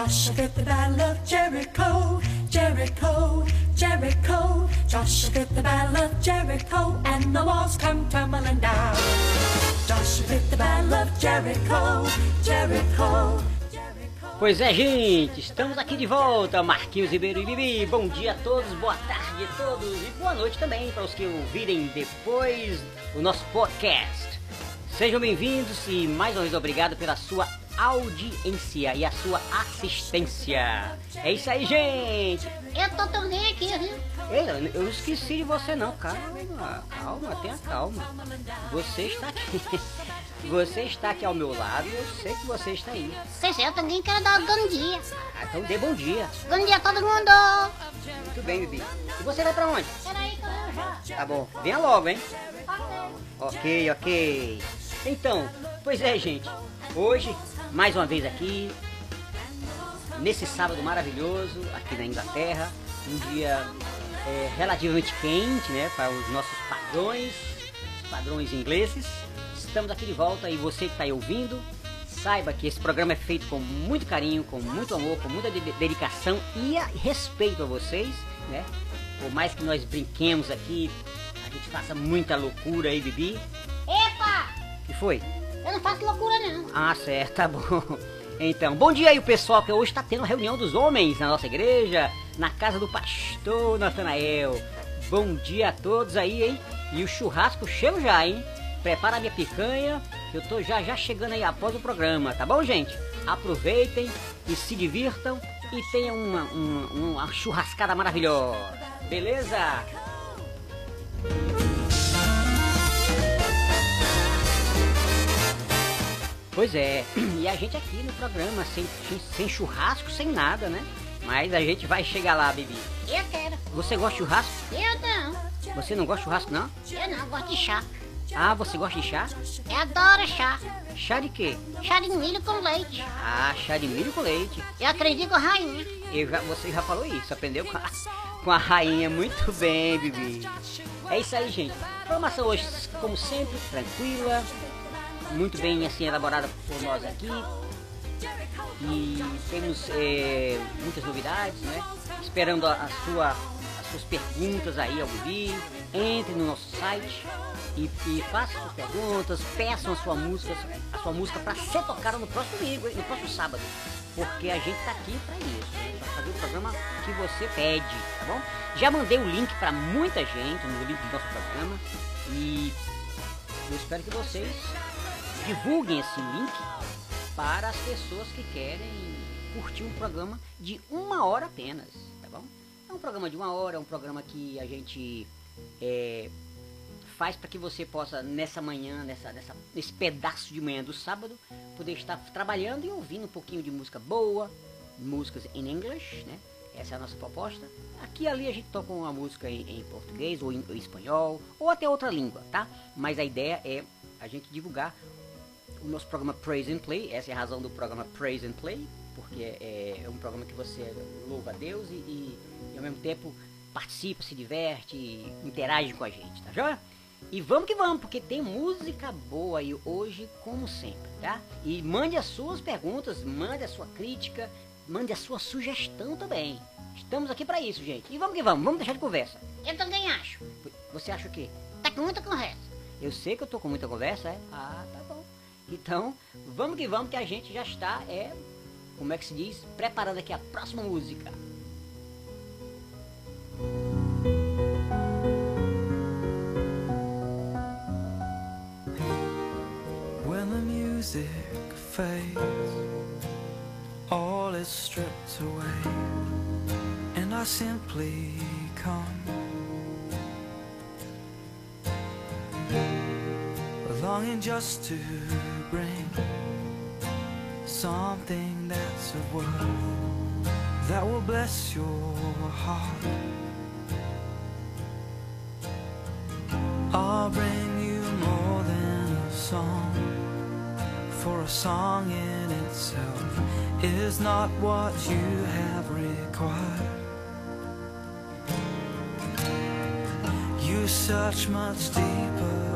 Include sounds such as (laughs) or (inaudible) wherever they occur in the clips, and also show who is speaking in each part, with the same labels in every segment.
Speaker 1: Joshua at the battle of Jericho, Jericho, Jericho. Joshua at the battle of Jericho, and the walls come tumbling down. Joshua at the battle of Jericho, Jericho.
Speaker 2: Pois é, gente, estamos aqui de volta, Marquinhos Ribeiro e Bibi. Bom dia a todos, boa tarde a todos e boa noite também para os que ouvirem depois o nosso podcast. Sejam bem-vindos e mais uma vez obrigado pela sua audiência e a sua assistência. É isso aí, gente.
Speaker 3: Eu tô também aqui, viu?
Speaker 2: Ei, eu esqueci de você não, calma, calma, tenha calma. Você está aqui. (laughs) Você está aqui ao meu lado e eu sei que você está aí.
Speaker 3: Sei, sei, eu também quero dar um bom dia.
Speaker 2: Ah, então dê bom dia.
Speaker 3: Bom dia a todo mundo.
Speaker 2: Muito bem, Bibi. E você vai pra onde?
Speaker 3: Peraí que eu já.
Speaker 2: Tá bom, venha logo, hein?
Speaker 3: Ok,
Speaker 2: ok. Então, pois é, gente. Hoje, mais uma vez aqui, nesse sábado maravilhoso, aqui na Inglaterra, um dia é, relativamente quente, né, para os nossos padrões, os padrões ingleses. Estamos aqui de volta e você que está aí ouvindo, saiba que esse programa é feito com muito carinho, com muito amor, com muita de- dedicação e a- respeito a vocês, né? Por mais que nós brinquemos aqui, a gente faça muita loucura aí, Bibi.
Speaker 3: Epa!
Speaker 2: que foi?
Speaker 3: Eu não faço loucura, não.
Speaker 2: Ah, certo, tá bom. Então, bom dia aí pessoal que hoje está tendo reunião dos homens na nossa igreja, na casa do pastor Natanael. Bom dia a todos aí, hein? E o churrasco chega já, hein? Prepara a minha picanha, que eu tô já já chegando aí após o programa, tá bom, gente? Aproveitem e se divirtam e tenham uma, uma, uma churrascada maravilhosa, beleza? Pois é, e a gente aqui no programa, sem, sem churrasco, sem nada, né? Mas a gente vai chegar lá, Bibi.
Speaker 3: Eu quero.
Speaker 2: Você gosta de churrasco?
Speaker 3: Eu não.
Speaker 2: Você não gosta de churrasco, não?
Speaker 3: Eu não, gosto de chá.
Speaker 2: Ah, você gosta de chá?
Speaker 3: Eu adoro chá.
Speaker 2: Chá de quê?
Speaker 3: Chá de milho com leite.
Speaker 2: Ah, chá de milho com leite.
Speaker 3: Eu acredito com rainha.
Speaker 2: Eu já, você já falou isso, aprendeu com a, com a rainha. Muito bem, Bibi. É isso aí, gente. Programação hoje, como sempre, tranquila. Muito bem, assim, elaborada por nós aqui. E temos é, muitas novidades, né? Esperando a, a sua, as suas perguntas aí ao Bibi. Entre no nosso site e, e façam suas perguntas, peçam a sua música, a sua música para ser tocada no próximo domingo, no próximo sábado. Porque a gente tá aqui para isso, para fazer o programa que você pede, tá bom? Já mandei o link para muita gente no link do nosso programa e eu espero que vocês divulguem esse link para as pessoas que querem curtir um programa de uma hora apenas, tá bom? É um programa de uma hora, é um programa que a gente é, faz para que você possa nessa manhã, nessa, nessa, nesse pedaço de manhã do sábado, poder estar trabalhando e ouvindo um pouquinho de música boa, músicas em English, né? Essa é a nossa proposta. Aqui ali a gente toca uma música em, em português ou em, em espanhol ou até outra língua, tá? Mas a ideia é a gente divulgar o nosso programa Praise and Play. Essa é a razão do programa Praise and Play, porque é, é um programa que você louva a Deus e, e, e ao mesmo tempo participa, se diverte, interage com a gente, tá joia? E vamos que vamos, porque tem música boa aí hoje, como sempre, tá? E mande as suas perguntas, mande a sua crítica, mande a sua sugestão também. Estamos aqui para isso, gente. E vamos que vamos, vamos deixar de conversa.
Speaker 3: Eu também acho.
Speaker 2: Você acha o quê?
Speaker 3: Tá com muita conversa.
Speaker 2: Eu sei que eu tô com muita conversa, é? Ah, tá. Então, vamos que vamos que a gente já está, é, como é que se diz, preparando aqui a próxima música.
Speaker 4: When the music fades, all is stripped away, and I simply come. Just to bring something that's of worth that will bless your heart. I'll bring you more than a song, for a song in itself is not what you have required. You search much deeper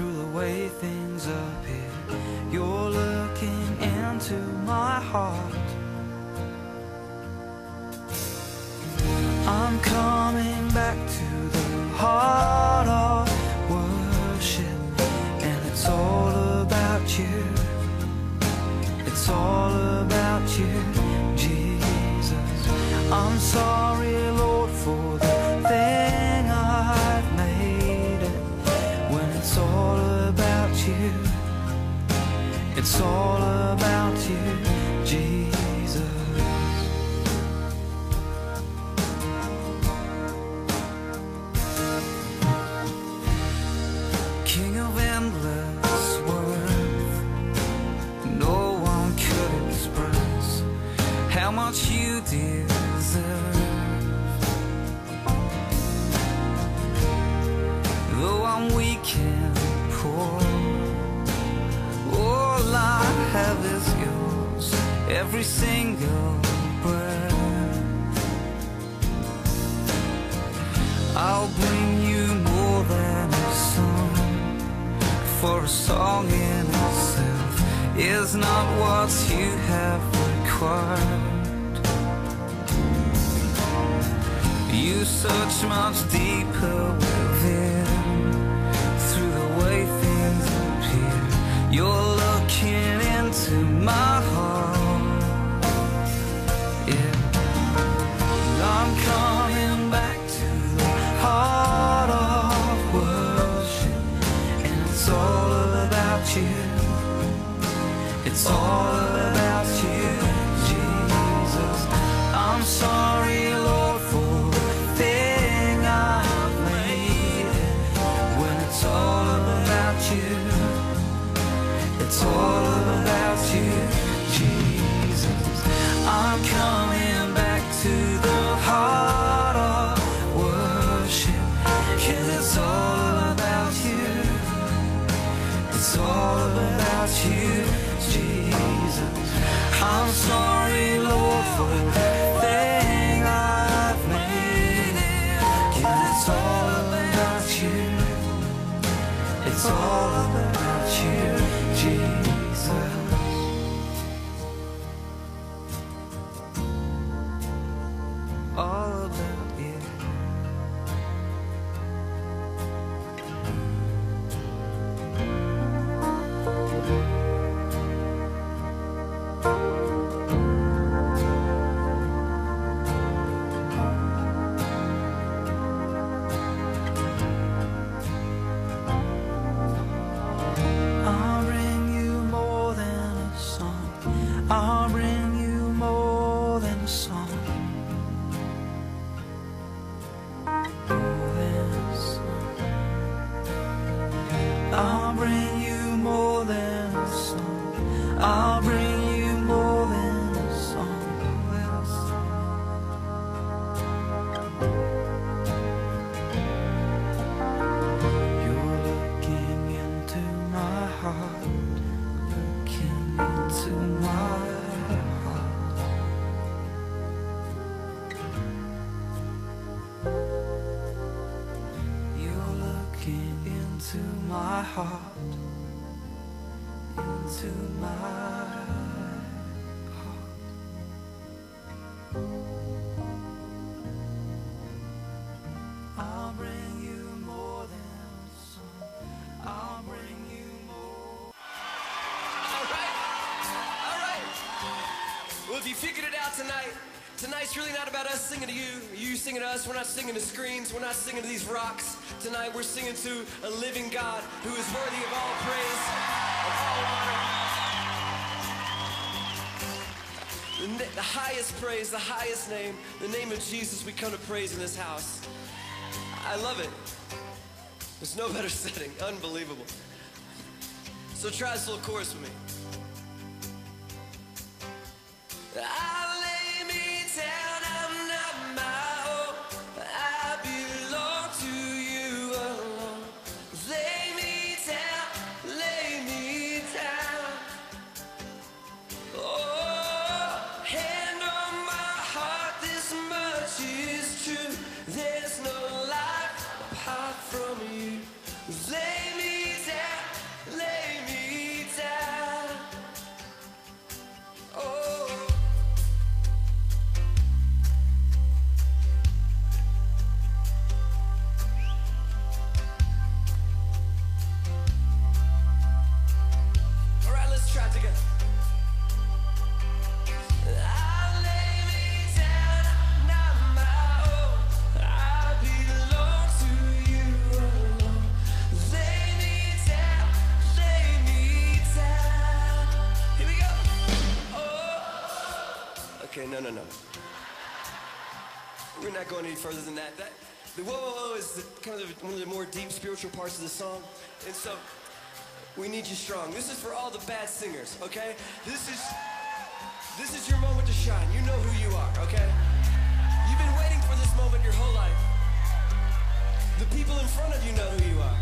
Speaker 4: through the way things appear. You're looking into my heart. I'm coming back to the heart every single breath. I'll bring you more than a song, for a song in itself is not what you have required. You search much deeper within, through the way things appear. You're looking into my It's all
Speaker 5: tonight's really not about us singing to you, you singing to us. We're not singing to screens. We're not singing to these rocks. Tonight, we're singing to a living God who is worthy of all praise, of all honor. The, the highest praise, the highest name, the name of Jesus we come to praise in this house. I love it. There's no (laughs) better setting. Unbelievable. So try this little chorus with me. Further than that. That the whoa, whoa, whoa is the, kind of one of the more deep spiritual parts of the song, and so we need you strong. This is for all the bad singers, okay? This is this is your moment to shine. You know who you are, okay? You've been waiting for this moment your whole life. The people in front of you know who you are.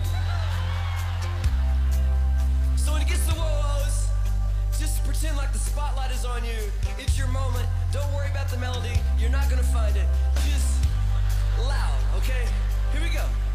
Speaker 5: So when it gets to whoa-who's, just pretend like the spotlight is on you. It's your moment. Don't worry about the melody. You're not gonna find it. Just loud, okay? Here we go.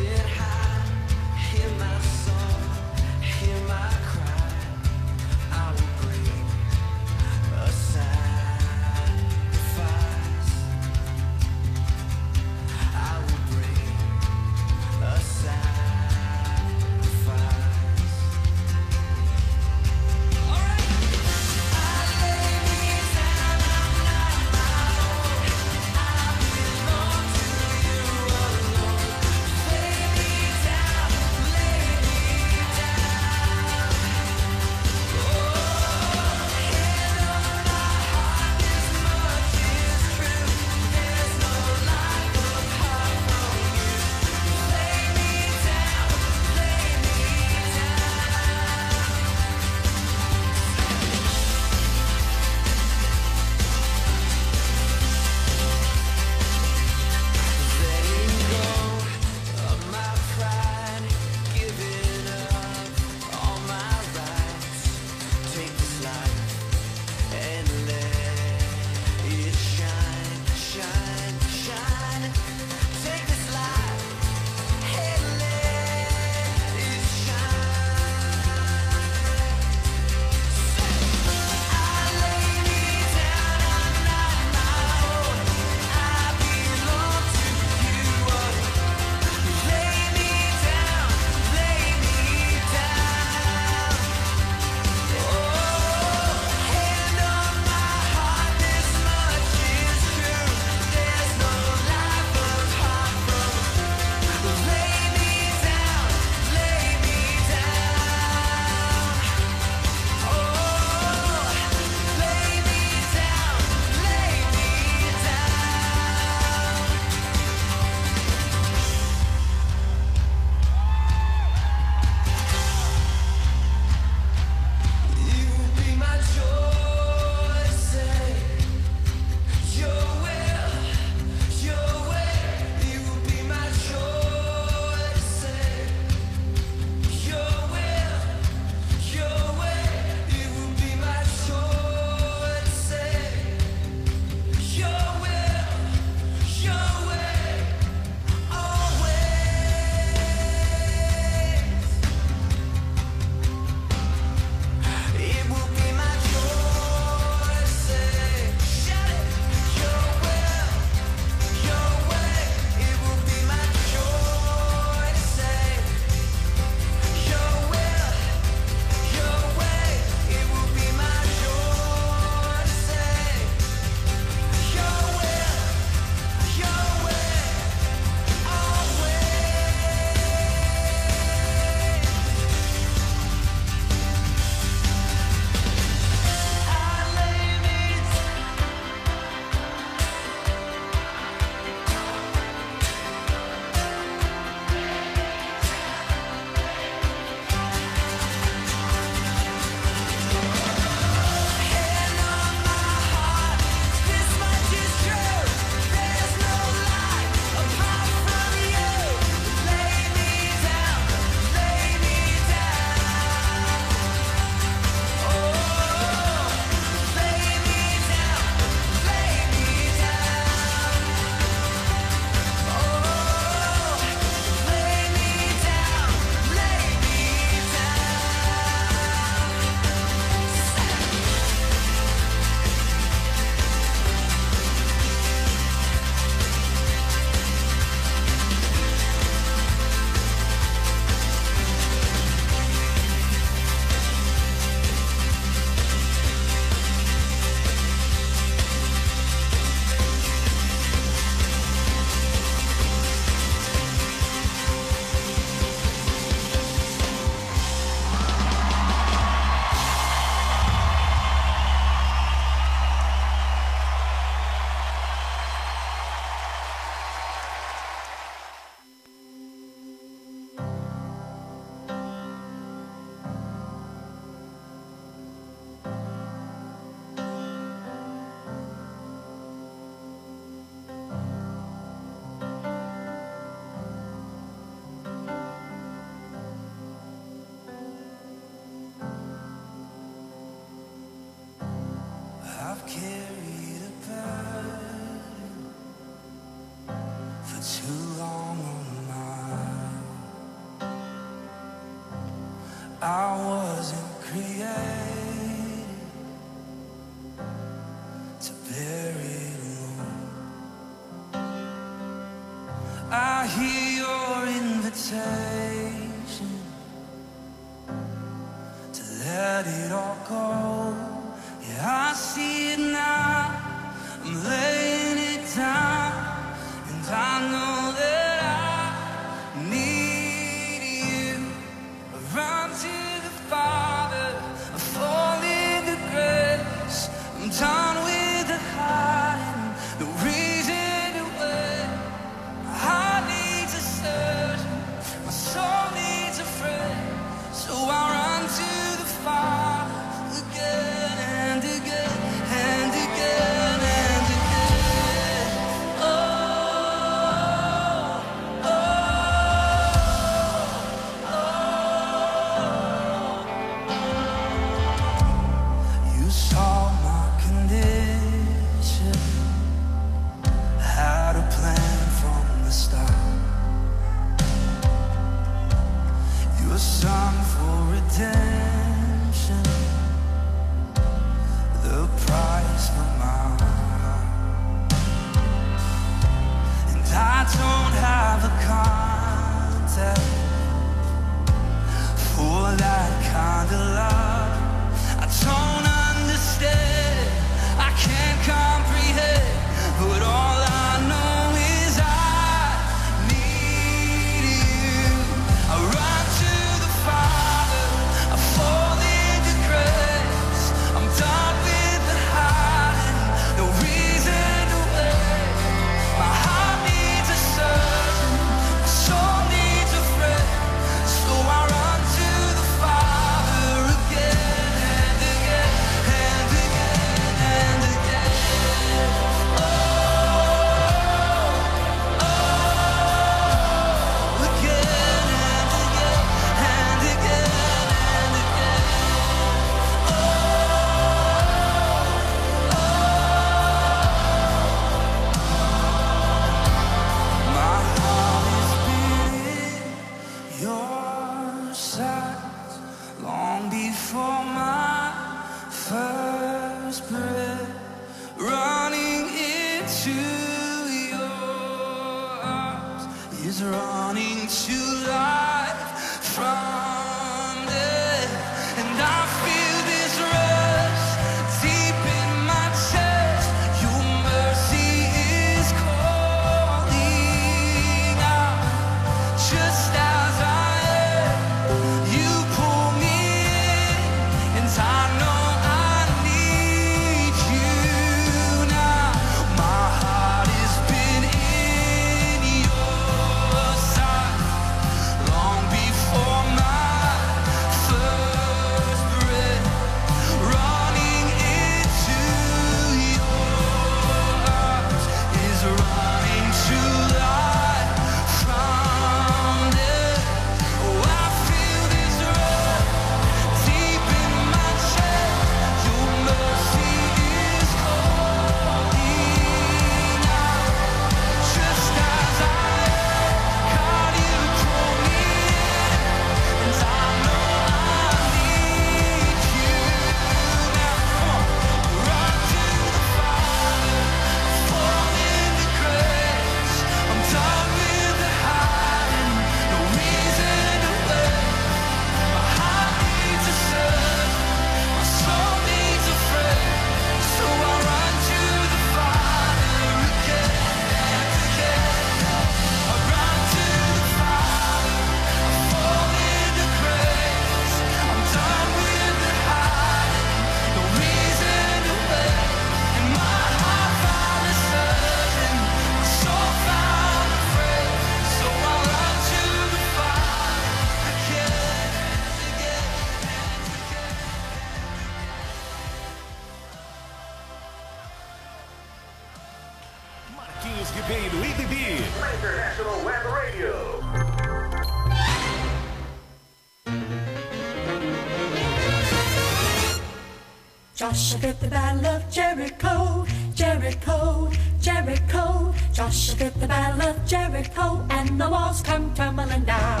Speaker 1: Joshua did the battle of Jericho, Jericho, Jericho. Joshua did the battle of Jericho, and the walls come tumbling down.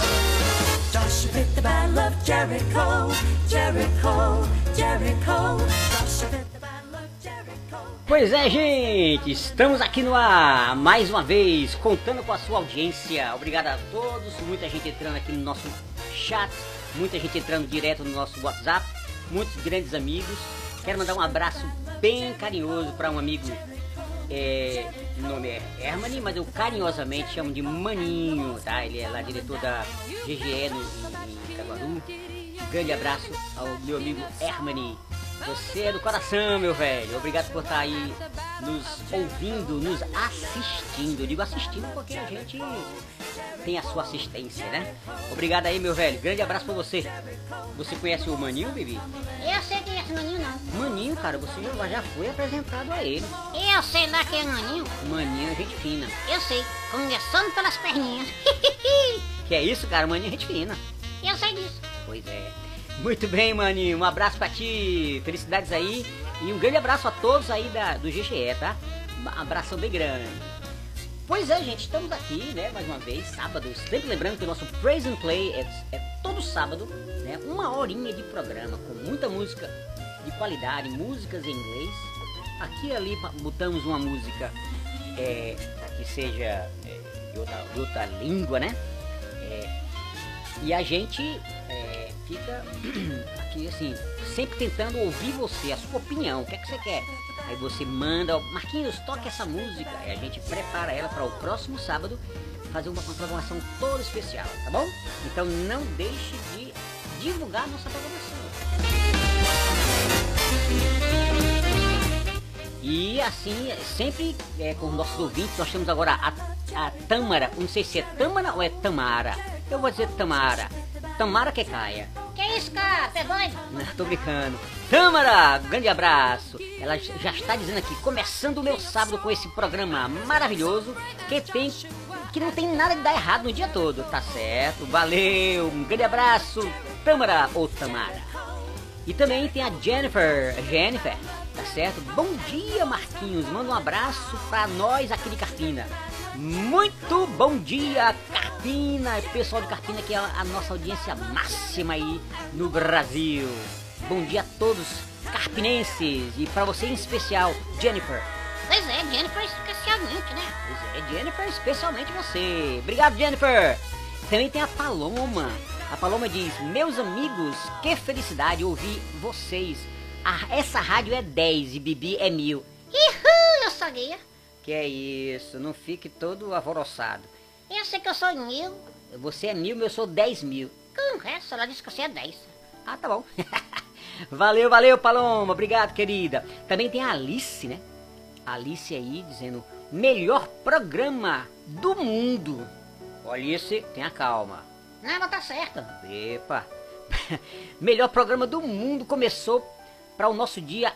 Speaker 1: Joshua did the battle of Jericho. Jericho, Jericho. Joshua the Battle of Jericho.
Speaker 2: Pois é, gente, estamos aqui no ar mais uma vez, contando com a sua audiência. Obrigado a todos, muita gente entrando aqui no nosso chat, muita gente entrando direto no nosso WhatsApp, muitos grandes amigos. Quero mandar um abraço bem carinhoso para um amigo, é, o nome é Hermani, mas eu carinhosamente chamo de Maninho, tá? Ele é lá diretor da GGE no, em, em Caguaru. Grande abraço ao meu amigo Hermani. Você é do coração, meu velho. Obrigado por estar aí nos ouvindo, nos assistindo. Eu digo assistindo porque a gente tem a sua assistência, né? Obrigado aí, meu velho. Grande abraço pra você. Você conhece o Maninho, Bibi?
Speaker 3: Eu sei quem é esse maninho, não.
Speaker 2: Maninho, cara, você já- já foi apresentado a ele.
Speaker 3: Eu sei lá quem é maninho.
Speaker 2: Maninho é gente fina.
Speaker 3: Eu sei, começando pelas perninhas.
Speaker 2: Que é isso, cara? Maninho é gente fina.
Speaker 3: Eu sei disso.
Speaker 2: Pois é. Muito bem, maninho. Um abraço pra ti. Felicidades aí. E um grande abraço a todos aí da, do GGE, tá? Um abração bem grande. Pois é, gente. Estamos aqui, né? Mais uma vez, sábado. Sempre lembrando que o nosso Praise and Play é, é todo sábado, né? Uma horinha de programa com muita música de qualidade, músicas em inglês. Aqui e ali botamos uma música é, que seja é, de, outra, de outra língua, né? É, e a gente fica aqui assim, sempre tentando ouvir você, a sua opinião, o que é que você quer. Aí você manda, Marquinhos, toque essa música. Aí a gente prepara ela para o próximo sábado fazer uma programação toda especial, tá bom? Então não deixe de divulgar nossa programação. E assim, sempre é, com os nossos ouvintes, nós temos agora a, a Tâmara, não sei se é Tâmara ou é Tamara. Eu vou dizer Tamara. Tamara que caia.
Speaker 3: Que isso, cara? Você é doido?
Speaker 2: Não, tô brincando. Tâmara, grande abraço. Ela já está dizendo aqui, começando o meu sábado com esse programa maravilhoso que tem que não tem nada de dar errado no dia todo, tá certo? Valeu, um grande abraço, Tâmara ou Tamara. E também tem a Jennifer, Jennifer, tá certo? Bom dia, Marquinhos. Manda um abraço pra nós aqui de Carpina. Muito bom dia, Carpina, pessoal de Carpina, que é a nossa audiência máxima aí no Brasil. Bom dia a todos carpinenses e pra você em especial, Jennifer.
Speaker 3: Pois é, Jennifer especialmente, né?
Speaker 2: Pois é, Jennifer, especialmente você. Obrigado, Jennifer. Também tem a Paloma. A Paloma diz: Meus amigos, que felicidade ouvir vocês. Ah, essa rádio é 10 e Bibi é mil.
Speaker 3: Ihu, eu sou guia.
Speaker 2: Que é isso, não fique todo alvoroçado.
Speaker 3: Eu sei que eu sou mil.
Speaker 2: Você é mil, eu sou 10 mil.
Speaker 3: Conversa, ela disse que você é dez.
Speaker 2: Ah, tá bom. (laughs) valeu, valeu, Paloma. Obrigado, querida. Também tem a Alice, né? Alice aí dizendo: melhor programa do mundo. Olha esse, tenha calma.
Speaker 3: Não, tá certa.
Speaker 2: Epa! (laughs) melhor programa do mundo começou para o nosso dia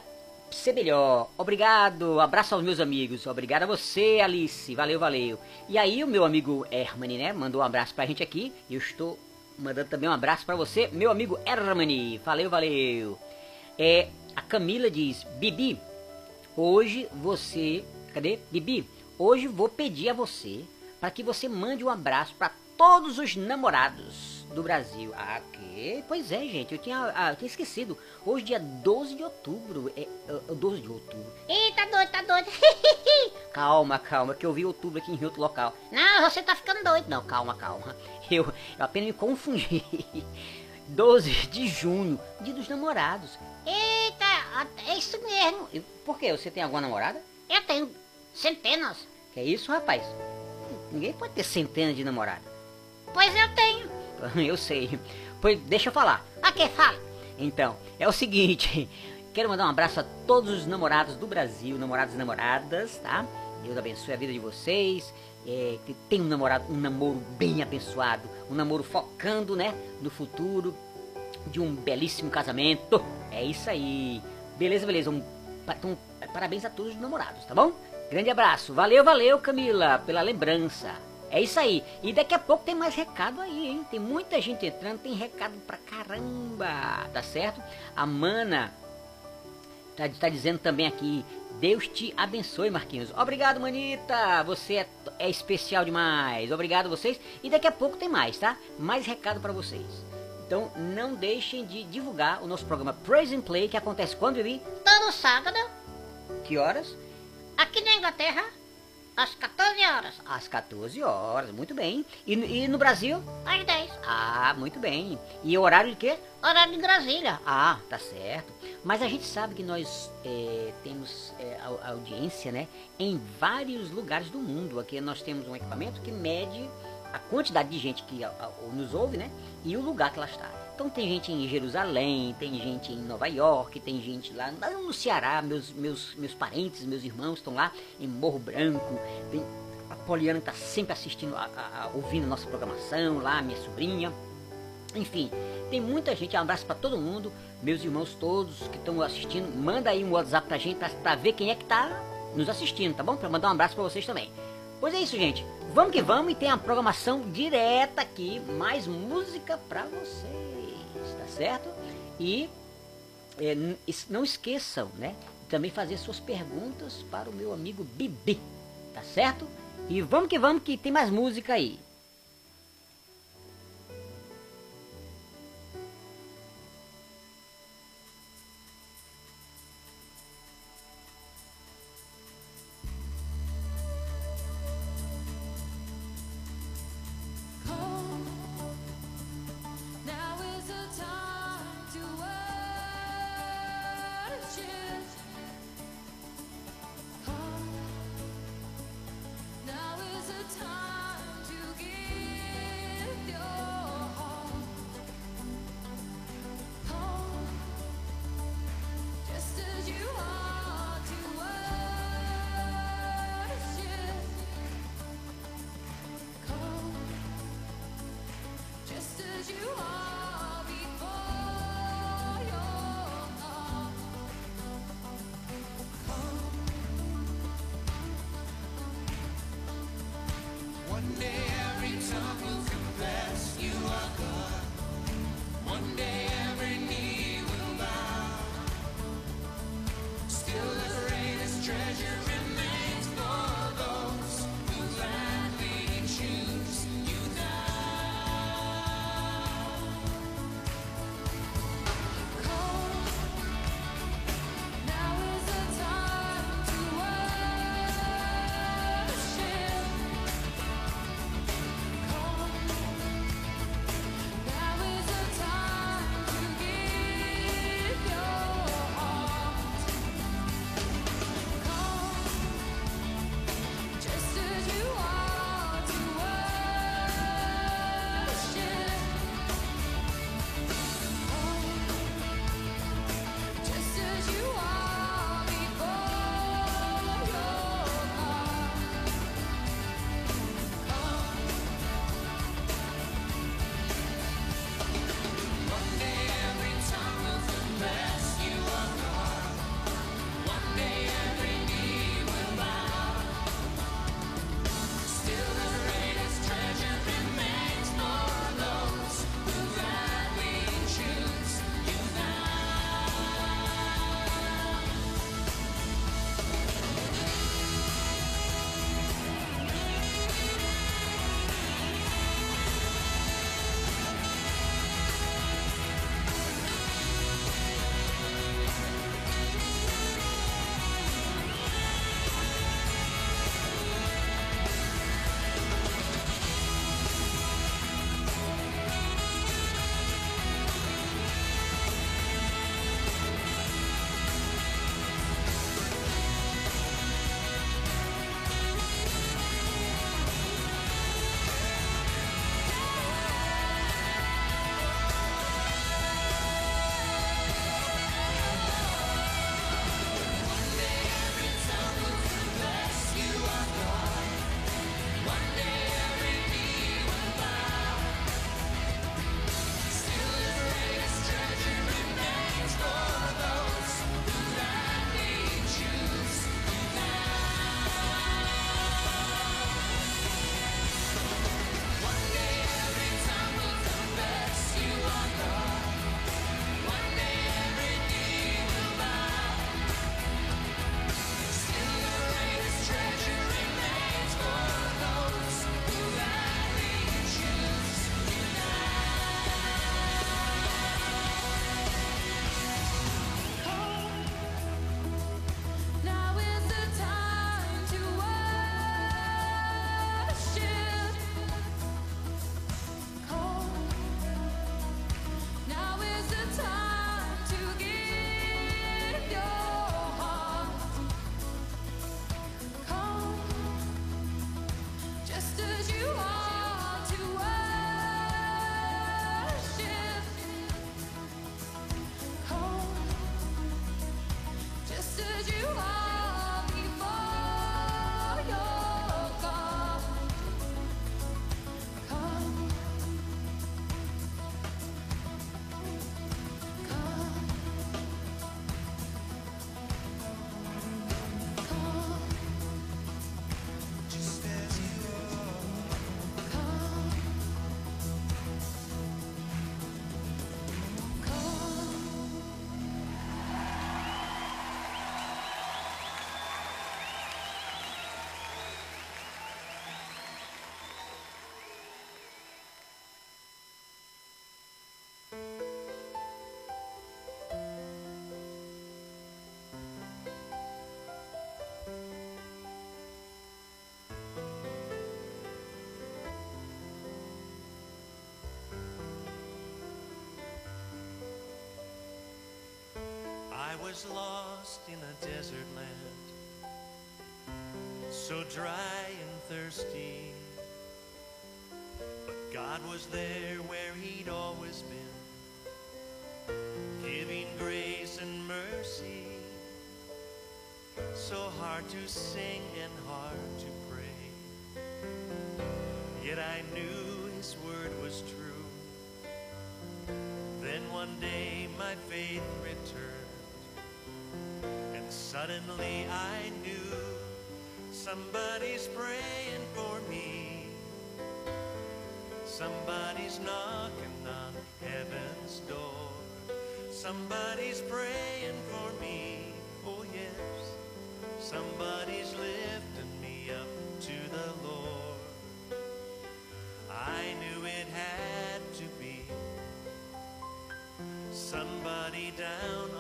Speaker 2: ser melhor. Obrigado, abraço aos meus amigos. Obrigado a você, Alice. Valeu, valeu. E aí o meu amigo Hermani, né, mandou um abraço pra gente aqui. E eu estou mandando também um abraço pra você, meu amigo Hermani. Valeu, valeu. É, a Camila diz: "Bibi, hoje você, cadê? Bibi, hoje vou pedir a você para que você mande um abraço para todos os namorados do Brasil. Ah, que? Pois é, gente, eu tinha, ah, eu tinha esquecido. Hoje, dia 12 de outubro. É, é, 12 de outubro.
Speaker 3: Ih, tá doido, tá doido. (laughs)
Speaker 2: Calma, calma, que eu vi outubro aqui em outro local.
Speaker 3: Não, você tá ficando doido.
Speaker 2: Não, calma, calma. Eu, eu apenas me confundi. (laughs) 12 de junho, dia dos namorados.
Speaker 3: Eita, é isso mesmo.
Speaker 2: E Por quê? Você tem alguma namorada?
Speaker 3: Eu tenho centenas.
Speaker 2: Que é isso, rapaz? Ninguém pode ter centenas de namoradas.
Speaker 3: Pois eu tenho. (laughs)
Speaker 2: Eu sei. Pois deixa eu falar.
Speaker 3: Ok, fala.
Speaker 2: Então, é o seguinte, (laughs) quero mandar um abraço a todos os namorados do Brasil, namorados e namoradas, tá? Deus abençoe a vida de vocês. É, que tenham um namorado, um namoro bem abençoado, um namoro focando, né, no futuro de um belíssimo casamento. É isso aí. Beleza, beleza. Um, pa- então, parabéns a todos os namorados, tá bom? Grande abraço. Valeu, valeu, Camila, pela lembrança. É isso aí. E daqui a pouco tem mais recado aí, hein? Tem muita gente entrando, tem recado pra caramba, tá certo? A Mana tá, tá dizendo também aqui, Deus te abençoe, Marquinhos. Obrigado, Manita. Você é, é especial demais. Obrigado a vocês. E daqui a pouco tem mais, tá? Mais recado pra vocês. Então não deixem de divulgar o nosso programa Praise and Play, que acontece quando, Vivi?
Speaker 3: Todo sábado,
Speaker 2: Que horas?
Speaker 3: aqui na Inglaterra, às 14 horas,
Speaker 2: Às 14 horas, muito bem. E, e no Brasil?
Speaker 3: às 10.
Speaker 2: Ah, muito bem. E horário de quê?
Speaker 3: Horário de Brasília.
Speaker 2: Ah, tá certo. Mas a gente sabe que nós é, temos é, audiência, né, em vários lugares do mundo. Aqui nós temos um equipamento que mede a quantidade de gente que a- a- nos ouve, né, e o lugar que ela está. Então tem gente em Jerusalém, tem gente em Nova York, tem gente lá, no Ceará, meus, meus, meus parentes, meus irmãos estão lá em Morro Branco, tem a Poliana está sempre assistindo, a, a- ouvindo a nossa programação lá, minha sobrinha. Enfim, tem muita gente, um abraço para todo mundo, meus irmãos todos que estão assistindo, manda aí um WhatsApp pra gente pra ver quem é que tá nos assistindo, tá bom? Pra mandar um abraço pra vocês também. Pois é isso, gente. Vamos que vamos e tem a programação direta aqui, mais música pra vocês, certo? E é, não esqueçam, né? Também fazer suas perguntas para o meu amigo Bibi, tá certo? E vamos que vamos que tem mais música aí.
Speaker 6: I was lost in a desert land, so dry and thirsty. But God was there where He'd always been, giving grace and mercy. So hard to sing and hard to pray. Yet I knew His word was true. Then one day my faith returned, suddenly I knew somebody's praying for me. Somebody's knocking on heaven's door. Somebody's praying for me. Oh, yes. Somebody's lifting me up to the Lord. I knew it had to be somebody down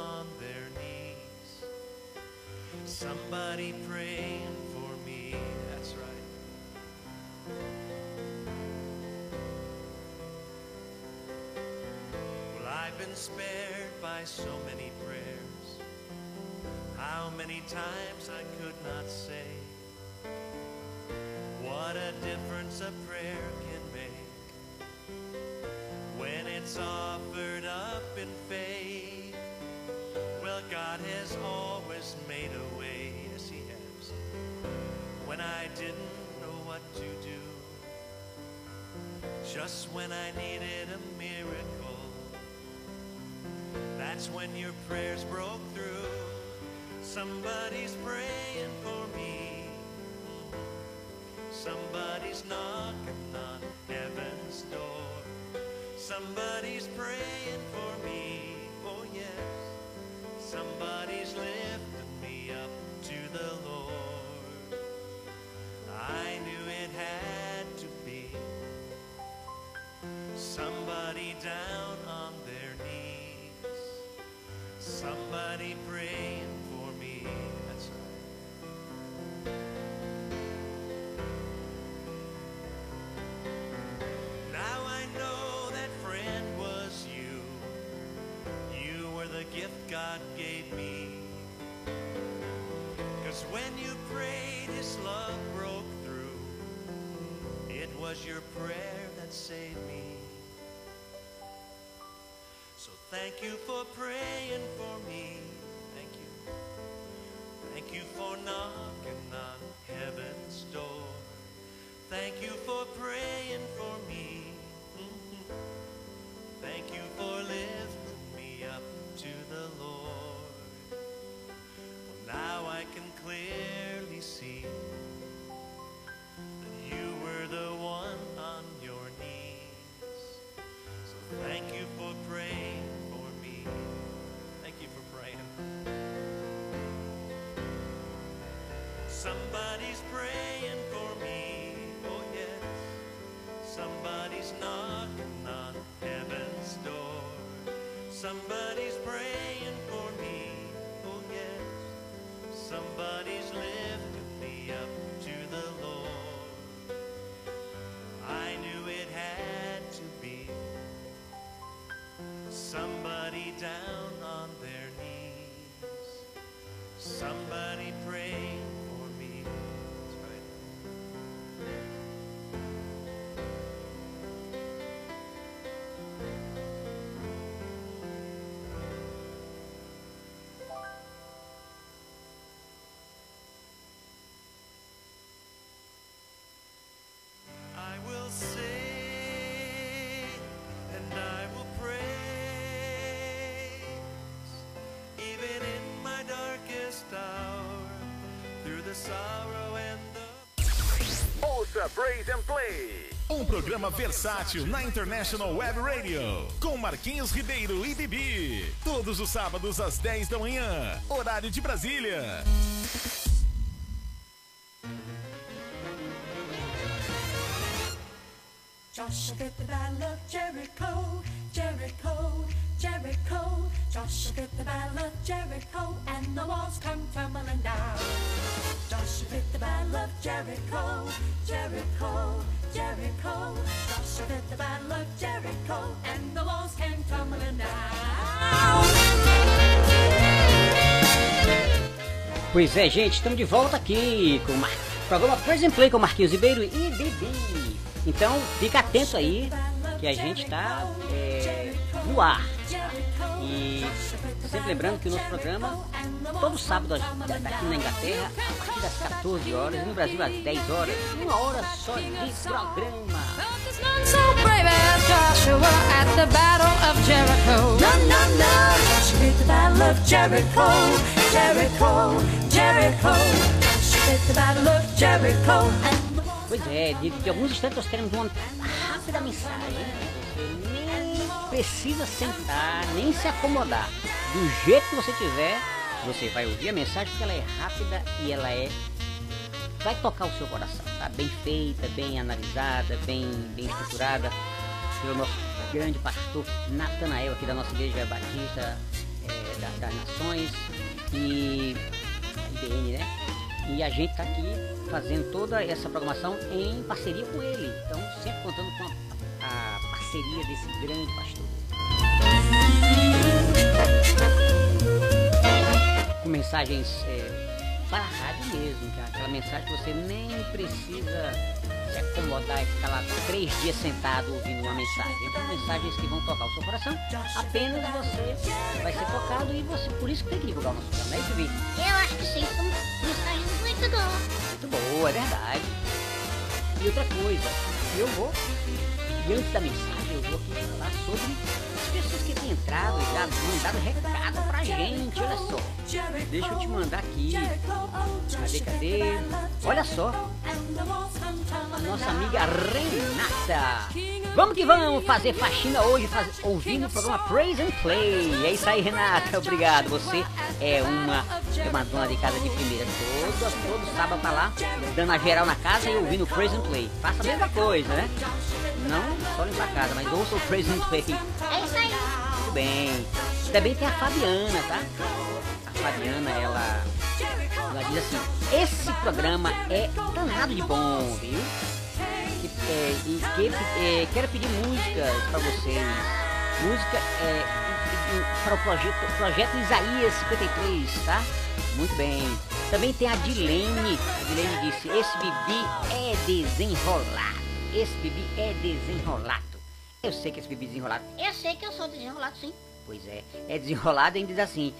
Speaker 6: Somebody praying for me. That's right. Well, I've been spared by so many prayers. How many times I could not say what a difference a prayer can make when it's offered up in faith. Just when I needed a miracle, that's when your prayers broke through. Somebody's praying for me. Somebody's knocking on heaven's door. Somebody's praying for me. Oh, yes. Somebody's Somebody praying for me. That's right. Now I know that friend was you. You were the gift God gave me. Cause when you prayed, His love broke through. It was your prayer that saved me. So thank you for praying for me. For knocking Somebody's praying for me. Oh, yes. Somebody's knocking on heaven's door. Somebody's praying for me. Oh, yes. Somebody's lifting me up to the Lord. I knew it had to be somebody down on their knees. Somebody praying
Speaker 7: Ouça Praise and Play.
Speaker 8: Um programa versátil na International Web Radio, com Marquinhos Ribeiro e Bibi. Todos os sábados às 10 da manhã, horário de Brasília.
Speaker 1: Joshua did the battle of Jericho, Jericho, Jericho. Joshua did the battle of Jericho, and the walls come tumbling down. Did the battle of Jericho, Jericho, Jericho. Joshua did the battle of Jericho, and the walls came tumbling down.
Speaker 2: Pois é, gente, estamos de volta aqui com o programa Present Play com Marquinhos Ribeiro e Bibi. Então, fica atento aí que a gente está no ar. Sempre lembrando que o nosso programa, todo sábado aqui na Inglaterra, a partir das 14 horas, no Brasil às 10 horas, uma hora só de programa. Pois é, de, de alguns instantes nós teremos uma rápida mensagem. né? Você nem precisa sentar, nem se acomodar. Do jeito que você tiver, você vai ouvir a mensagem porque ela é rápida e ela é. vai tocar o seu coração, tá? Bem feita, bem analisada, bem, bem estruturada pelo nosso grande pastor Natanael aqui da nossa igreja batista é, da- das nações e IBN, né? E a gente tá aqui fazendo toda essa programação em parceria com ele. Então, sempre contando com a, a parceria desse grande pastor. Mensagens é, para a rádio mesmo, é aquela mensagem que você nem precisa se acomodar e ficar lá três dias sentado ouvindo uma mensagem. Então, mensagens que vão tocar o seu coração, apenas você vai ser tocado e você, por isso que tem que divulgar o nosso programa, não é isso, Vitor?
Speaker 3: Eu acho que sim, são mensagens muito boas.
Speaker 2: Muito boa, é verdade. E outra coisa, eu vou, e antes da mensagem, eu vou aqui falar sobre entrado já mandado recado pra gente, olha só. Deixa eu te mandar aqui. Cadê, cadê? Olha só, nossa amiga Renata. Vamos que vamos fazer faxina hoje, faz- ouvindo o programa Praise and Play. É isso aí, Renata. Obrigado. Você é uma, é uma dona de casa de primeira. Todo, todo sábado tá lá, dando a geral na casa e ouvindo Praise and Play. Faça a mesma coisa, né? Não só limpar a casa, mas ouça o Praise and Play.
Speaker 3: É isso aí.
Speaker 2: Bem. Também tem a Fabiana, tá? A Fabiana, ela, ela diz assim: esse programa é danado de bom, viu? E, é, e que, é, quero pedir músicas para vocês. Música é, para o projeto, projeto Isaías 53, tá? Muito bem. Também tem a Dilene. A Dilene disse: esse bibi é desenrolado. Esse bibi é desenrolado. Eu sei que esse é desenrolado.
Speaker 3: Eu sei que eu sou desenrolado sim.
Speaker 2: Pois é, é desenrolado e diz assim: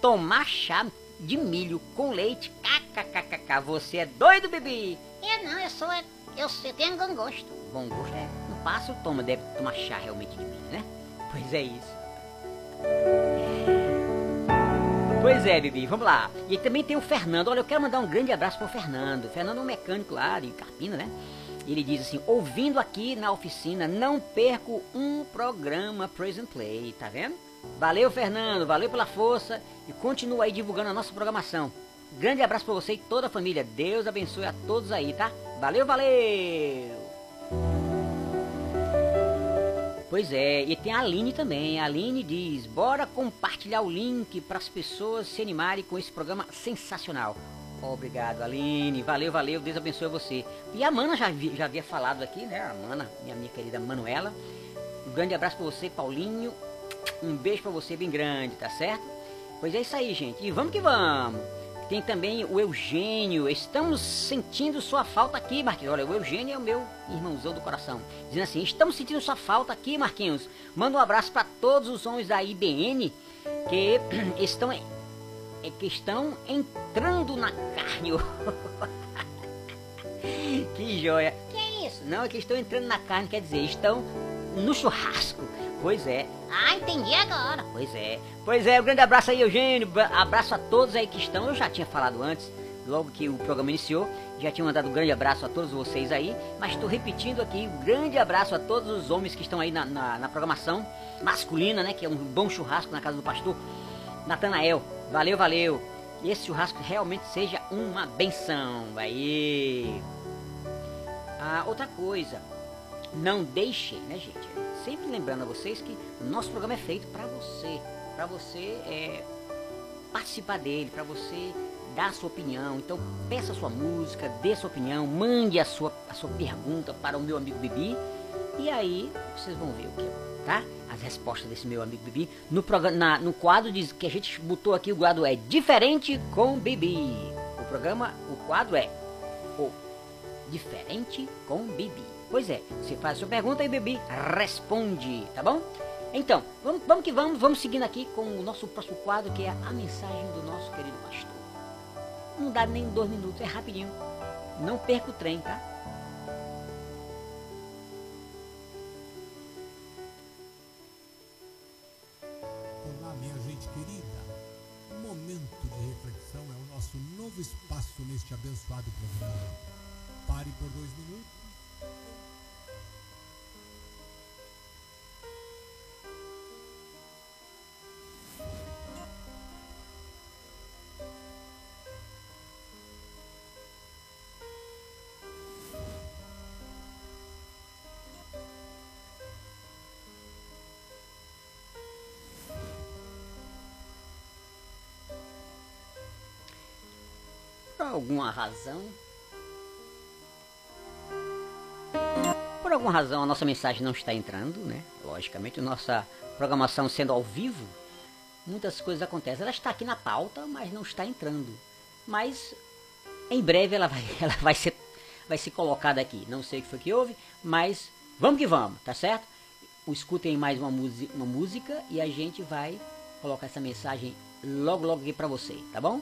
Speaker 2: tomar chá de milho com leite, kkkk, você é doido, bebê?
Speaker 3: Eu não, eu sou. Eu sei, tenho bom gosto.
Speaker 2: Bom gosto é, não passa o toma, deve tomar chá realmente de milho, né? Pois é isso. Pois é, Bibi, vamos lá. E também tem o Fernando. Olha, eu quero mandar um grande abraço pro Fernando. O Fernando é um mecânico lá de Carpina, né? Ele diz assim: ouvindo aqui na oficina, não perco um programa Praise and Play, tá vendo? Valeu, Fernando, valeu pela força e continua aí divulgando a nossa programação. Grande abraço pra você e toda a família. Deus abençoe a todos aí, tá? Valeu, valeu! Pois é, e tem a Aline também. A Aline diz: bora compartilhar o link para as pessoas se animarem com esse programa sensacional. Obrigado, Aline. Valeu, valeu. Deus abençoe você. E a Mana já, vi- já havia falado aqui, né? A Mana, minha minha querida Manuela. Um grande abraço para você, Paulinho. Um beijo para você bem grande, tá certo? Pois é isso aí, gente. E vamos que vamos. Tem também o Eugênio. Estamos sentindo sua falta aqui, Marquinhos. Olha, o Eugênio é o meu irmãozão do coração. Dizendo assim: estamos sentindo sua falta aqui, Marquinhos. Manda um abraço para todos os homens da IBN que (clears throat) estão, é, que estão entrando na carne. (laughs) que joia.
Speaker 3: Que isso?
Speaker 2: Não, é que estão entrando na carne, quer dizer, estão no churrasco. Pois é.
Speaker 3: Ah, entendi agora.
Speaker 2: Pois é. Pois é, um grande abraço aí, Eugênio. Abraço a todos aí que estão. Eu já tinha falado antes, logo que o programa iniciou. Já tinha mandado um grande abraço a todos vocês aí. Mas estou repetindo aqui, um grande abraço a todos os homens que estão aí na, na, na programação masculina, né? Que é um bom churrasco na casa do pastor Natanael. Valeu, valeu. E esse churrasco realmente seja uma benção. Aí. Ah, outra coisa. Não deixe, né, gente? Sempre lembrando a vocês que nosso programa é feito para você, para você é, participar dele, para você dar a sua opinião. Então, peça sua música, dê sua opinião, mande a sua, a sua pergunta para o meu amigo Bibi e aí vocês vão ver o que é, tá?
Speaker 4: As respostas desse meu amigo Bibi no, programa, na- no quadro diz, que a gente botou aqui. O quadro é Diferente com Bibi. O programa, o quadro é o Diferente com Bibi. Pois é, você faz a sua pergunta e Bibi responde, tá bom? Então, vamos, vamos que vamos, vamos seguindo aqui com o nosso próximo quadro que é a mensagem do nosso querido pastor. Não dá nem dois minutos, é rapidinho. Não perca o trem, tá?
Speaker 9: Espaço neste abençoado programa. Pare por dois minutos.
Speaker 4: Alguma razão. Por alguma razão a nossa mensagem não está entrando, né? Logicamente, nossa programação sendo ao vivo, muitas coisas acontecem. Ela está aqui na pauta, mas não está entrando. Mas em breve ela vai, (laughs) ela vai ser, vai ser colocada aqui. Não sei o que foi que houve, mas vamos que vamos, tá certo? Escutem mais uma, uma música e a gente vai colocar essa mensagem logo, logo aqui pra você, tá bom?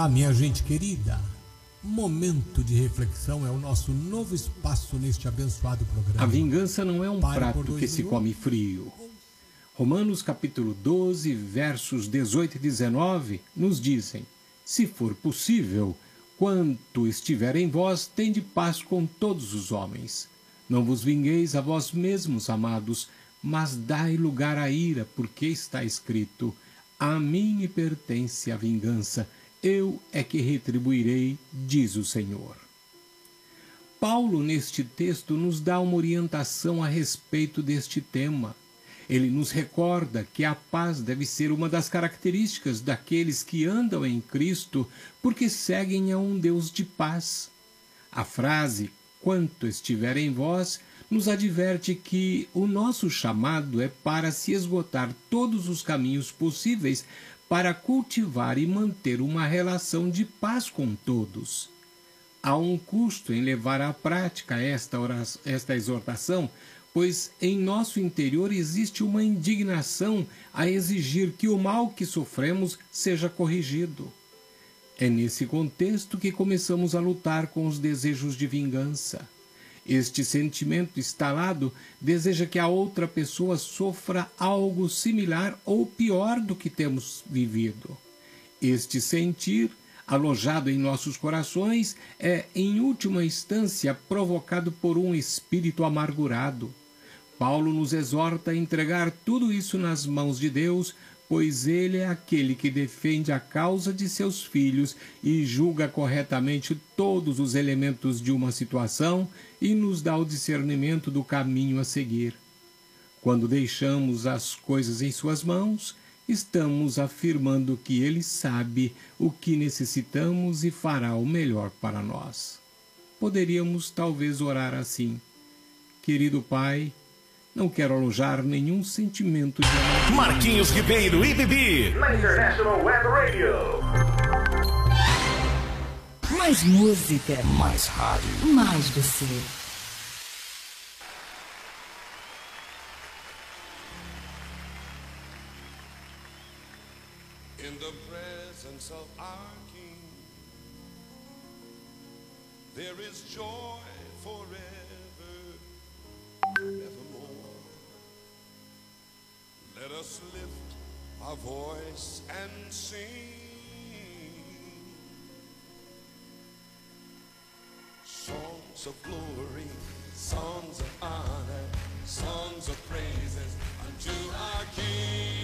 Speaker 9: Olá, minha gente querida. Momento de reflexão é o nosso novo espaço neste abençoado programa.
Speaker 10: A vingança não é um
Speaker 9: Pare
Speaker 10: prato que se come frio. Romanos capítulo 12, versos 18 e 19 nos dizem: Se for possível, quanto estiver em vós, tende paz com todos os homens. Não vos vingueis a vós mesmos, amados, mas dai lugar à ira, porque está escrito: A mim me pertence a vingança, eu é que retribuirei, diz o Senhor. Paulo, neste texto, nos dá uma orientação a respeito deste tema. Ele nos recorda que a paz deve ser uma das características daqueles que andam em Cristo, porque seguem a um Deus de paz. A frase quanto estiver em vós nos adverte que o nosso chamado é para se esgotar todos os caminhos possíveis para cultivar e manter uma relação de paz com todos. Há um custo em levar à prática esta, ora- esta exortação, pois em nosso interior existe uma indignação a exigir que o mal que sofremos seja corrigido. É nesse contexto que começamos a lutar com os desejos de vingança. Este sentimento instalado deseja que a outra pessoa sofra algo similar ou pior do que temos vivido. Este sentir, alojado em nossos corações, é, em última instância, provocado por um espírito amargurado. Paulo nos exorta a entregar tudo isso nas mãos de Deus, pois Ele é aquele que defende a causa de seus filhos e julga corretamente todos os elementos de uma situação e nos dá o discernimento do caminho a seguir. Quando deixamos as coisas em Suas mãos, estamos afirmando que Ele sabe o que necessitamos e fará o melhor para nós. Poderíamos talvez orar assim: Querido Pai, não quero alojar nenhum sentimento de amargura.
Speaker 8: Marquinhos Ribeiro e Bibi.
Speaker 7: Na International Web Radio.
Speaker 11: Mais música.
Speaker 7: Mais rádio.
Speaker 11: Mais você.
Speaker 4: Sing. Songs of glory, songs of honor, songs of praises unto our King.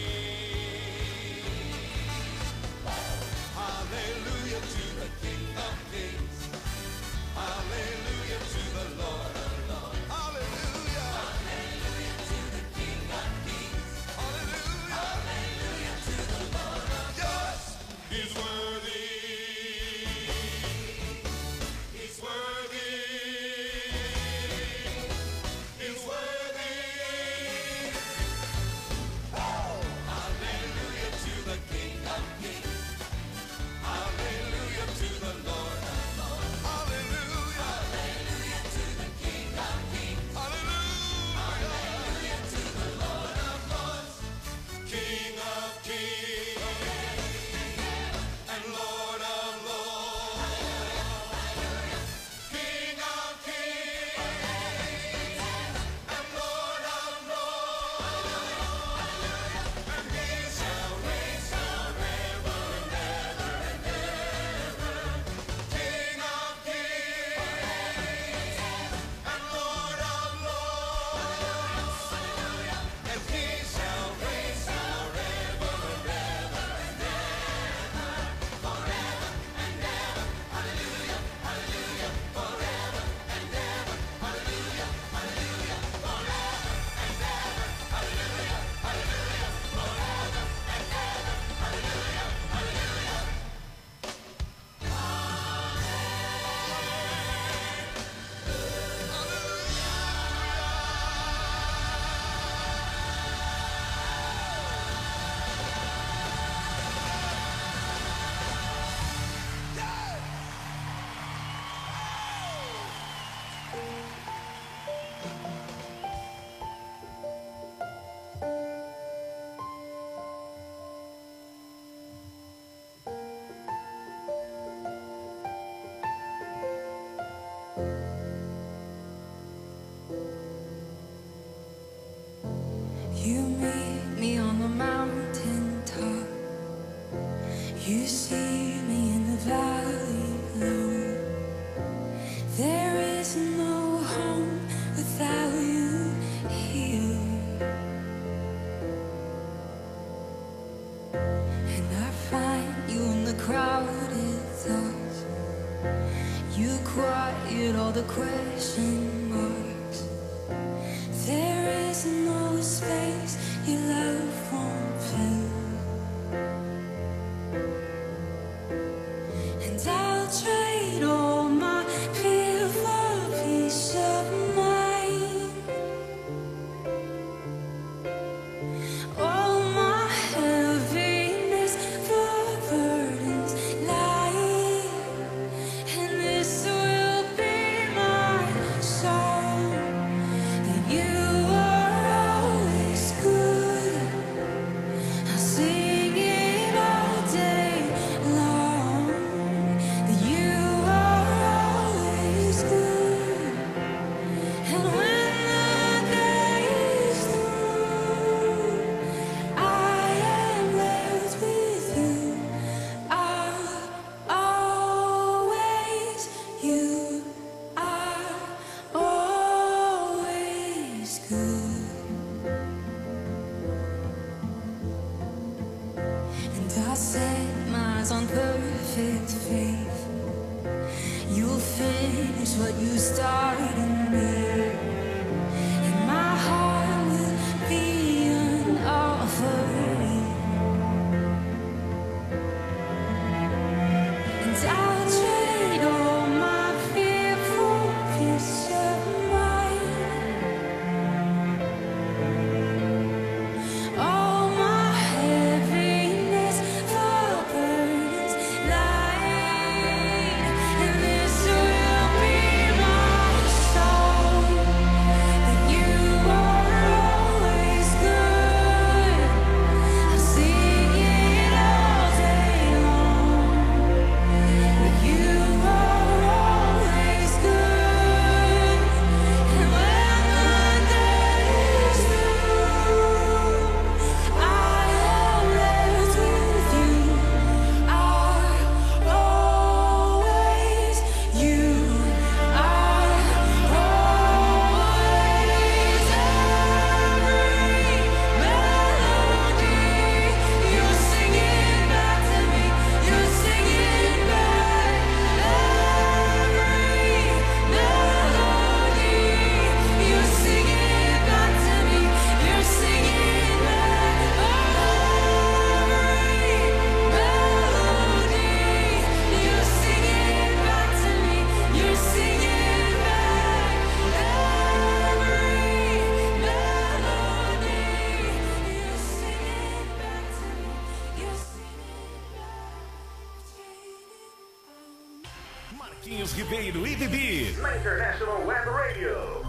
Speaker 8: Ribeiro Bibi.
Speaker 7: Na International Web Radio.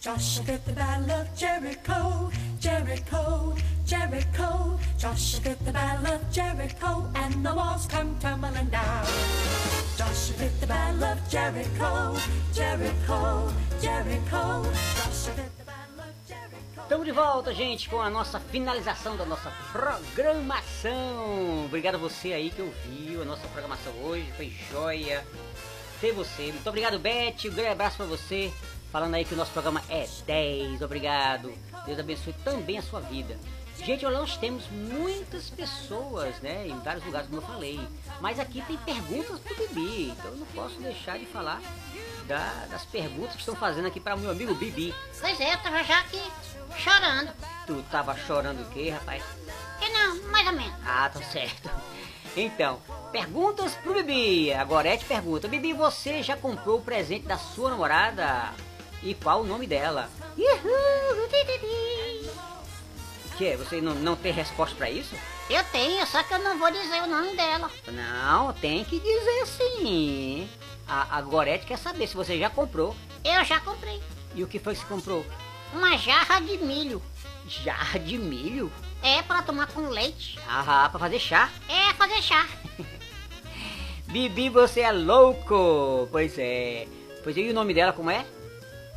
Speaker 1: Joshua did the battle of Jericho, Jericho, Jericho. Joshua did the battle of Jericho, and the walls come tumbling down. Joshua did the battle of Jericho, Jericho, Jericho. Joshua
Speaker 2: Estamos de volta, gente, com a nossa finalização da nossa programação. Obrigado a você aí que ouviu a nossa programação hoje, foi joia ter você. Muito obrigado, Beth. Um grande abraço pra você. Falando aí que o nosso programa é 10. Obrigado. Deus abençoe também a sua vida. Gente, nós temos muitas pessoas, né, em vários lugares, como eu falei. Mas aqui tem perguntas pro Bibi, então eu não posso deixar de falar da- das perguntas que estão fazendo aqui para o meu amigo Bibi.
Speaker 3: Pois é, eu tava já aqui chorando.
Speaker 2: Tu tava chorando o quê, rapaz?
Speaker 3: Que não, mais ou menos.
Speaker 2: Ah, tá certo. Então, perguntas pro Bibi. A Gorete pergunta: Bibi, você já comprou o presente da sua namorada? E qual o nome dela?
Speaker 3: Uhul, tititi.
Speaker 2: O que? Você não, não tem resposta pra isso?
Speaker 3: Eu tenho, só que eu não vou dizer o nome dela.
Speaker 2: Não, tem que dizer sim. A, a Gorete quer saber se você já comprou.
Speaker 3: Eu já comprei.
Speaker 2: E o que foi que você comprou?
Speaker 3: Uma jarra de milho.
Speaker 2: Jarra de milho?
Speaker 3: É para tomar com leite.
Speaker 2: Ah, pra fazer chá.
Speaker 3: É fazer chá. (laughs)
Speaker 2: Bibi, você é louco! Pois é. Pois é, e o nome dela como é?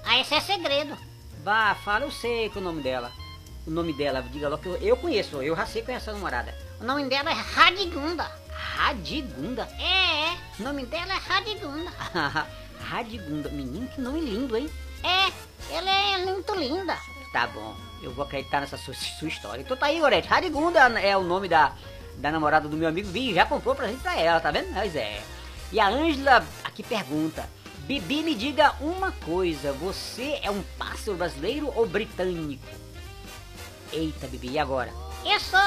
Speaker 3: Ah, esse é segredo.
Speaker 2: Vá, fala, eu sei que o nome dela. O nome dela, diga logo que eu, eu conheço, eu já sei conhecer a namorada.
Speaker 3: O nome dela é Radigunda.
Speaker 2: Radigunda?
Speaker 3: É, é. O nome dela é Radigunda. (laughs)
Speaker 2: Radigunda, menino, que nome lindo, hein?
Speaker 3: É, ela é muito linda.
Speaker 2: Tá bom, eu vou acreditar nessa sua, sua história. Então tá aí, Gorete. Radegunda é o nome da, da namorada do meu amigo Vi. Já comprou presente pra ela, tá vendo? Pois é. E a Ângela aqui pergunta: Bibi, me diga uma coisa. Você é um pássaro brasileiro ou britânico? Eita, Bibi, e agora?
Speaker 3: Eu sou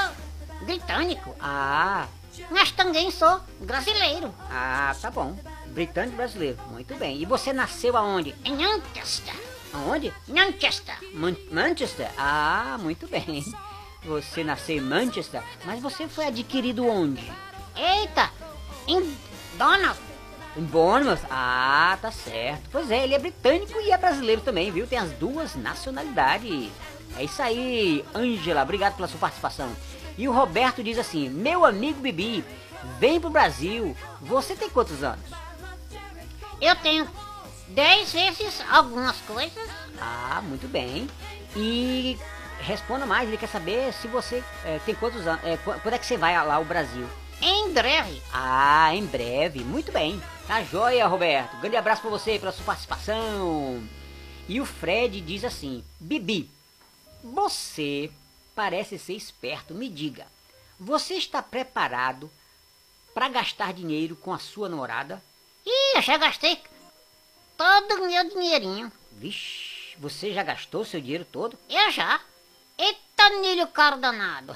Speaker 3: britânico,
Speaker 2: Ah,
Speaker 3: mas também sou brasileiro.
Speaker 2: ah, tá bom. Britânico brasileiro, muito bem. E você nasceu aonde?
Speaker 3: Em Manchester.
Speaker 2: Aonde?
Speaker 3: Manchester.
Speaker 2: Man- Manchester? Ah, muito bem. Você nasceu em Manchester, mas você foi adquirido onde?
Speaker 3: Eita, em Donald.
Speaker 2: Em Bournemouth? Ah, tá certo. Pois é, ele é britânico e é brasileiro também, viu? Tem as duas nacionalidades. É isso aí, Ângela, obrigado pela sua participação. E o Roberto diz assim: Meu amigo Bibi, vem pro Brasil. Você tem quantos anos?
Speaker 3: Eu tenho dez vezes algumas coisas.
Speaker 2: Ah, muito bem. E responda mais, ele quer saber se você eh, tem quantos anos. eh, qu- quando é que você vai lá ao Brasil?
Speaker 3: Em breve.
Speaker 2: Ah, em breve. Muito bem. Tá joia, Roberto. Grande abraço pra você pela sua participação. E o Fred diz assim: Bibi, você parece ser esperto. Me diga, você está preparado para gastar dinheiro com a sua namorada?
Speaker 3: Ih, eu já gastei todo o meu dinheirinho.
Speaker 2: Vixe, você já gastou seu dinheiro todo?
Speaker 3: Eu já. Eita, milho caro danado.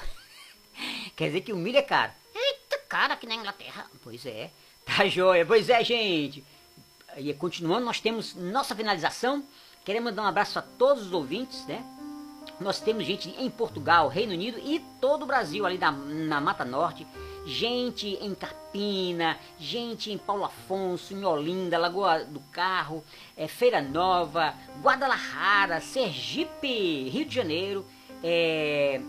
Speaker 3: (laughs)
Speaker 2: Quer dizer que o milho é caro.
Speaker 3: Eita, cara aqui na Inglaterra.
Speaker 2: Pois é. Tá joia. Pois é, gente. E continuando, nós temos nossa finalização. Queremos mandar um abraço a todos os ouvintes, né? Nós temos gente em Portugal, Reino Unido e todo o Brasil, ali na, na Mata Norte. Gente em Carpina, gente em Paulo Afonso, em Olinda, Lagoa do Carro, eh, Feira Nova, Guadalajara, Sergipe, Rio de Janeiro, eh,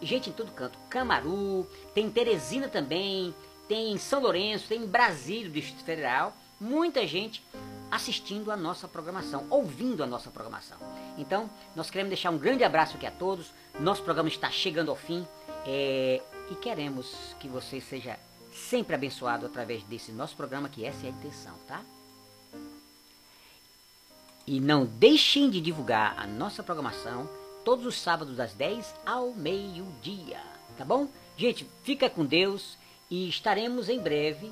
Speaker 2: gente em todo canto. Camaru, tem Teresina também, tem São Lourenço, tem Brasília, Distrito Federal. Muita gente assistindo a nossa programação, ouvindo a nossa programação. Então, nós queremos deixar um grande abraço aqui a todos. Nosso programa está chegando ao fim é, e queremos que você seja sempre abençoado através desse nosso programa, que essa é a intenção, tá? E não deixem de divulgar a nossa programação todos os sábados das 10 ao meio-dia, tá bom? Gente, fica com Deus e estaremos em breve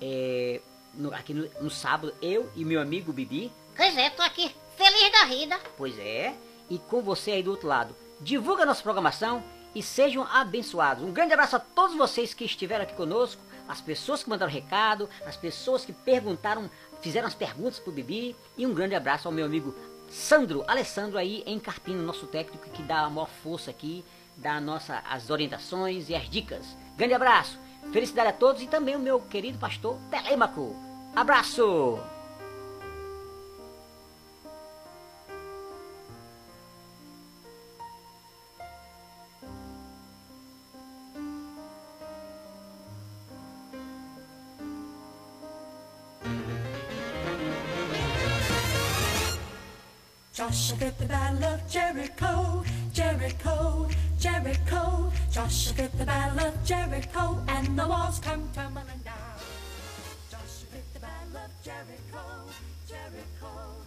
Speaker 2: é, no- aqui no, no sábado, eu e meu amigo Bibi,
Speaker 3: Pois é, tô aqui feliz da vida.
Speaker 2: pois é, e com você aí do outro lado. Divulga nossa programação e sejam abençoados. Um grande abraço a todos vocês que estiveram aqui conosco, as pessoas que mandaram recado, as pessoas que perguntaram, fizeram as perguntas pro Bibi e um grande abraço ao meu amigo Sandro Alessandro aí em Carpina, nosso técnico que dá a maior força aqui, dá a nossa, as orientações e as dicas. Grande abraço, felicidade a todos e também o meu querido pastor Telêmaco. Abraço!
Speaker 1: Joshua did the battle of Jericho, Jericho, Jericho. Joshua did the battle of Jericho, and the walls come tumbling down. Joshua did the battle of Jericho, Jericho.